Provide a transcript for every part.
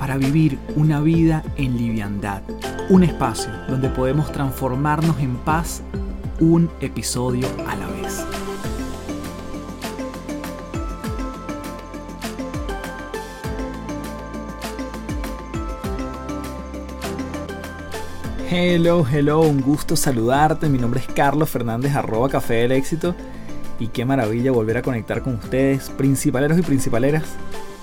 para vivir una vida en liviandad. Un espacio donde podemos transformarnos en paz un episodio a la vez. Hello, hello, un gusto saludarte. Mi nombre es Carlos Fernández, arroba Café del Éxito. Y qué maravilla volver a conectar con ustedes, principaleros y principaleras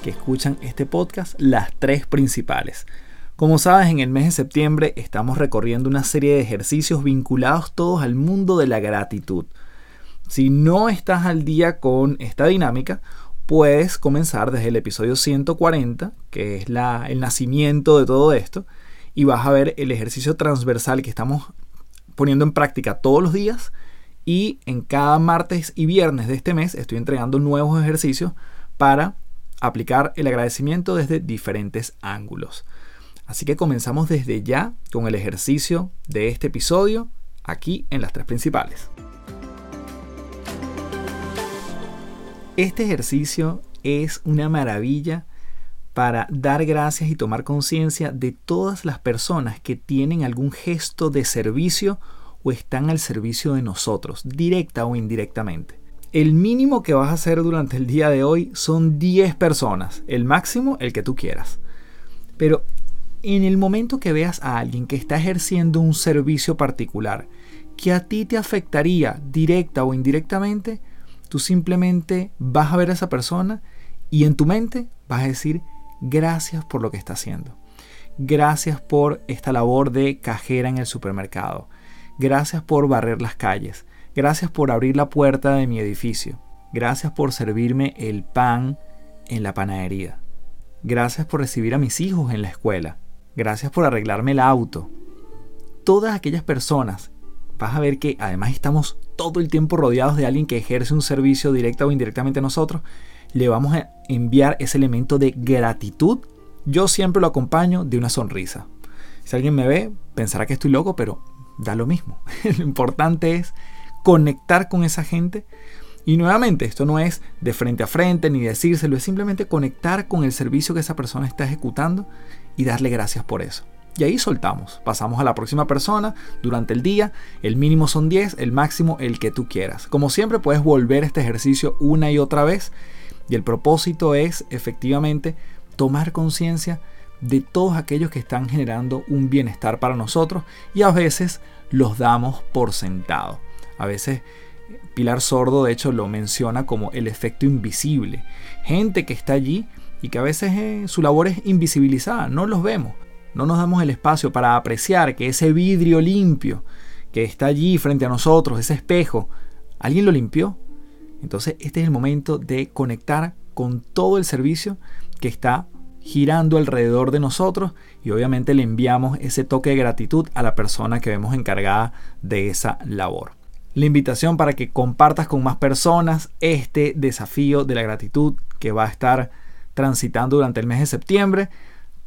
que escuchan este podcast, las tres principales. Como sabes, en el mes de septiembre estamos recorriendo una serie de ejercicios vinculados todos al mundo de la gratitud. Si no estás al día con esta dinámica, puedes comenzar desde el episodio 140, que es la, el nacimiento de todo esto, y vas a ver el ejercicio transversal que estamos poniendo en práctica todos los días. Y en cada martes y viernes de este mes estoy entregando nuevos ejercicios para aplicar el agradecimiento desde diferentes ángulos. Así que comenzamos desde ya con el ejercicio de este episodio aquí en las tres principales. Este ejercicio es una maravilla para dar gracias y tomar conciencia de todas las personas que tienen algún gesto de servicio o están al servicio de nosotros, directa o indirectamente. El mínimo que vas a hacer durante el día de hoy son 10 personas, el máximo el que tú quieras. Pero en el momento que veas a alguien que está ejerciendo un servicio particular que a ti te afectaría directa o indirectamente, tú simplemente vas a ver a esa persona y en tu mente vas a decir gracias por lo que está haciendo. Gracias por esta labor de cajera en el supermercado. Gracias por barrer las calles. Gracias por abrir la puerta de mi edificio. Gracias por servirme el pan en la panadería. Gracias por recibir a mis hijos en la escuela. Gracias por arreglarme el auto. Todas aquellas personas, vas a ver que además estamos todo el tiempo rodeados de alguien que ejerce un servicio directo o indirectamente a nosotros, le vamos a enviar ese elemento de gratitud. Yo siempre lo acompaño de una sonrisa. Si alguien me ve, pensará que estoy loco, pero da lo mismo. lo importante es conectar con esa gente. Y nuevamente, esto no es de frente a frente ni decírselo, es simplemente conectar con el servicio que esa persona está ejecutando y darle gracias por eso. Y ahí soltamos, pasamos a la próxima persona durante el día, el mínimo son 10, el máximo el que tú quieras. Como siempre puedes volver este ejercicio una y otra vez y el propósito es efectivamente tomar conciencia de todos aquellos que están generando un bienestar para nosotros y a veces los damos por sentado. A veces Pilar Sordo de hecho lo menciona como el efecto invisible. Gente que está allí y que a veces eh, su labor es invisibilizada, no los vemos. No nos damos el espacio para apreciar que ese vidrio limpio que está allí frente a nosotros, ese espejo, alguien lo limpió. Entonces este es el momento de conectar con todo el servicio que está girando alrededor de nosotros y obviamente le enviamos ese toque de gratitud a la persona que vemos encargada de esa labor la invitación para que compartas con más personas este desafío de la gratitud que va a estar transitando durante el mes de septiembre.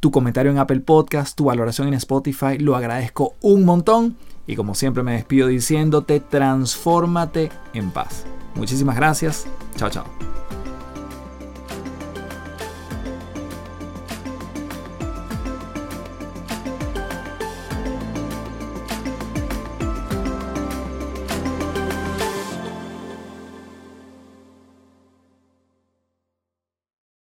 Tu comentario en Apple Podcast, tu valoración en Spotify, lo agradezco un montón. Y como siempre me despido diciéndote, transfórmate en paz. Muchísimas gracias. Chao, chao.